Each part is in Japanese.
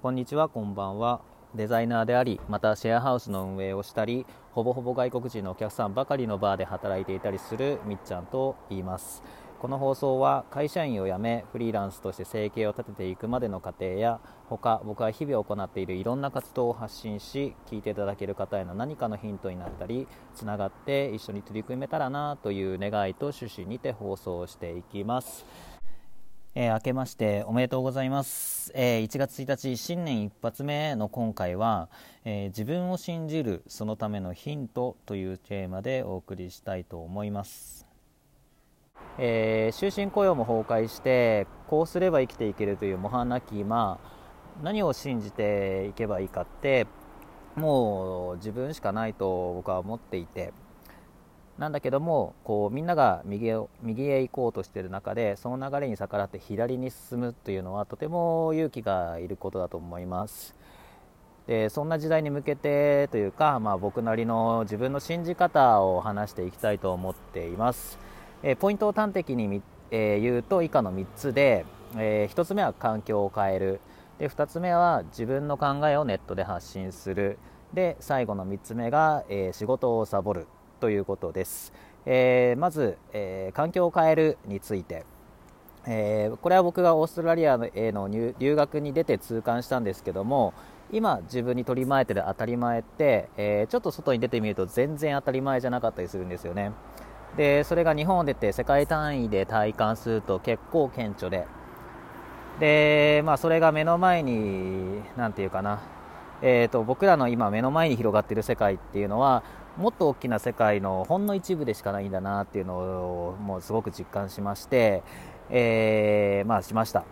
こんにちは、こんばんは。デザイナーであり、またシェアハウスの運営をしたり、ほぼほぼ外国人のお客さんばかりのバーで働いていたりするみっちゃんと言います。この放送は会社員を辞めフリーランスとして生計を立てていくまでの過程や他僕は日々行っているいろんな活動を発信し聞いていただける方への何かのヒントになったりつながって一緒に取り組めたらなという願いと趣旨にて放送していきます。えー、明けましておめでとうございます、えー、1月1日新年一発目の今回は、えー、自分を信じるそのためのヒントというテーマでお送りしたいと思います、え終身雇用も崩壊してこうすれば生きていけるという模範なき今何を信じていけばいいかってもう自分しかないと僕は思っていてなんだけどもこうみんなが右へ右へ行こうとしている中でその流れに逆らって左に進むというのはとても勇気がいることだと思います。でそんな時代に向けてというか、まあ、僕なりの自分の信じ方を話していきたいと思っています、えポイントを端的に、え言うと以下の3つで、え1つ目は環境を変える。で2つ目は自分の考えをネットで発信する。で最後の3つ目が、え仕事をサボる。ということです、えー、まず、えー、環境を変えるについて、えー、これは僕がオーストラリアへの留学に出て痛感したんですけども今自分に取り前てる当たり前って、えちょっと外に出てみると全然当たり前じゃなかったりするんですよね。でそれが日本を出て世界単位で体感すると結構顕著で。で、まあ、それが目の前に何て言うかな。えーと、僕らの今目の前に広がっている世界っていうのはもっと大きな世界のほんの一部でしかないんだなっていうのをもうすごく実感しまして、えー、まあしました。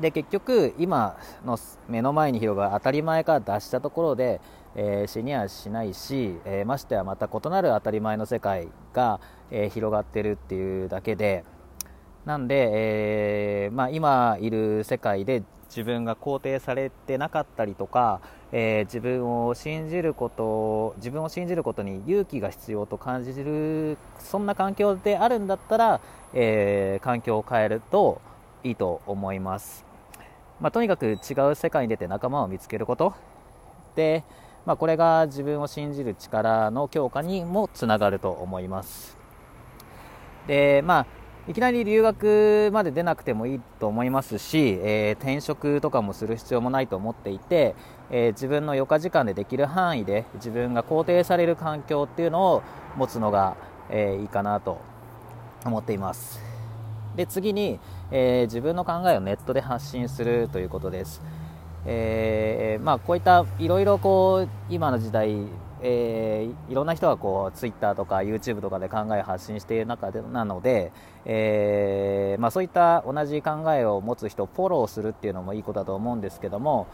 で結局今の目の前に広がる当たり前から脱したところで、えー、死にはしないし、えー、ましてやまた異なる当たり前の世界が、えー、広がってるっていうだけでなんで、えーまあ、今いる世界で自分が肯定されてなかったりとか、えー、自分を信じること自分を信じることに勇気が必要と感じるそんな環境であるんだったら、えー、環境を変えるといいと思います、まあ、とにかく違う世界に出て仲間を見つけること。で、まあ、これが自分を信じる力の強化にもつながると思います。でまあいきなり留学まで出なくてもいいと思いますし、えー、転職とかもする必要もないと思っていて、えー、自分の余暇時間でできる範囲で自分が肯定される環境っていうのを持つのが、えー、いいかなと思っています。で次に、え自分の考えをネットで発信するということです、えまあ、こういったいろいろこう今の時代えー、いろんな人がこうツイッターとか YouTube とかで考えを発信している中でなので、えー、まあ、そういった同じ考えを持つ人をフォローするっていうのもいいことだと思うんですけども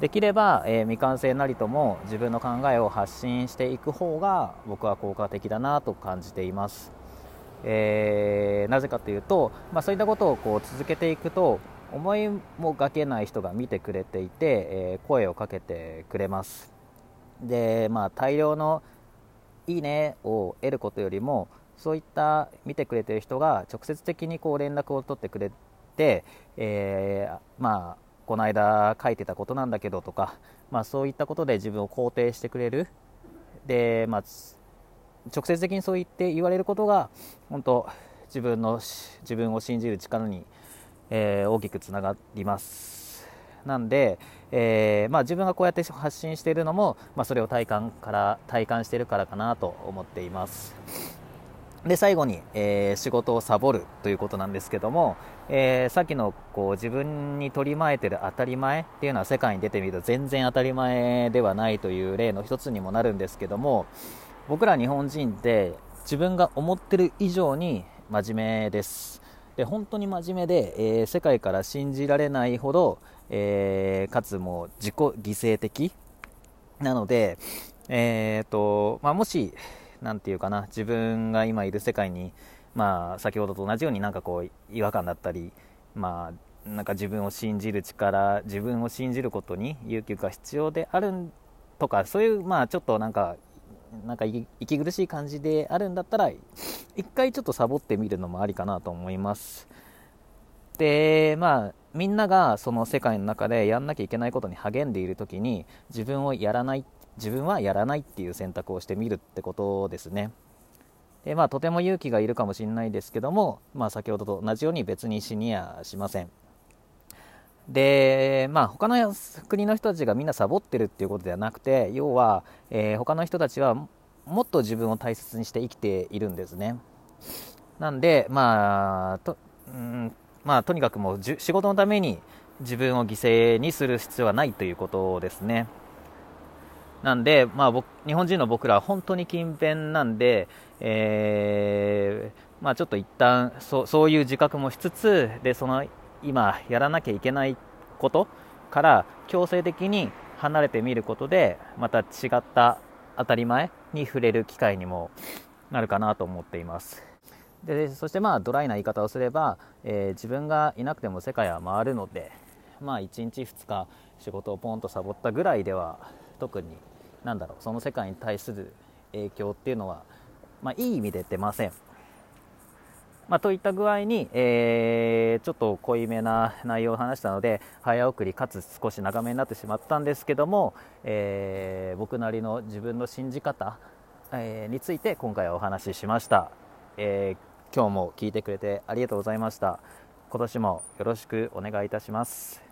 できれば、えー、未完成なりとも自分の考えを発信していく方が僕は効果的だなと感じています。えー、なぜかというと、まあ、そういったことをこう続けていくと思いもがけない人が見てくれていて、え声をかけてくれます。で、まあ、大量のいいねを得ることよりもそういった見てくれてる人が直接的にこう連絡を取ってくれて、えー、まあこの間書いてたことなんだけどとか、まあ、そういったことで自分を肯定してくれる。で、まあ、直接的にそう言って言われることが本当自分の自分を信じる力に、えー、大きくつながります。なんで、えー、まあ、自分がこうやって発信しているのも、まあ、それを体感から体感しているからかなと思っています。で最後に、えー、仕事をサボるということなんですけども、えー、さっきのこう自分に取り巻いてる当たり前っていうのは世界に出てみると全然当たり前ではないという例の一つにもなるんですけども僕ら日本人って自分が思ってる以上に真面目です。で本当に真面目で、えー、世界から信じられないほど、えー、かつも自己犠牲的なので、えーとまあ、もし、なんていうかな、自分が今いる世界に、まあ、先ほどと同じようになんかこう違和感だったり、まあ、なんか自分を信じる力、自分を信じることに勇気が必要であるとか、そういう、まあ、ちょっとなんか、なんか息苦しい感じであるんだったら、一回ちょっとサボってみるのもありかなと思います。で、まあ、みんながその世界の中でやんなきゃいけないことに励んでいる時に自分をやらない自分はやらないっていう選択をしてみるってことですねでまあとても勇気がいるかもしれないですけども、まあ、先ほどと同じように別に死にやしませんでまあ他の国の人たちがみんなサボってるっていうことではなくて要は、えー、他の人たちはもっと自分を大切にして生きているんですね。なんでまあと,、うんまあ、とにかくもう仕事のために自分を犠牲にする必要はないということですね。なんで、まあ、僕日本人の僕らは本当に勤勉なんで、えーまあ、ちょっと一旦そそういう自覚もしつつでその今やらなきゃいけないことから強制的に離れてみることでまた違った当たり前に触れる機会にもなるかなと思っています。でそしてまあドライな言い方をすれば、えー、自分がいなくても世界は回るのでまあ1日2日仕事をポンとサボったぐらいでは特になんだろうその世界に対する影響っていうのは、まあ、いい意味で出ません。まあ、といった具合に、えー、ちょっと濃いめな内容を話したので早送りかつ少し長めになってしまったんですけども、えー、僕なりの自分の信じ方、えー、について今回はお話ししました、え今日も聞いてくれてありがとうございました。今年もよろしくお願いいたします。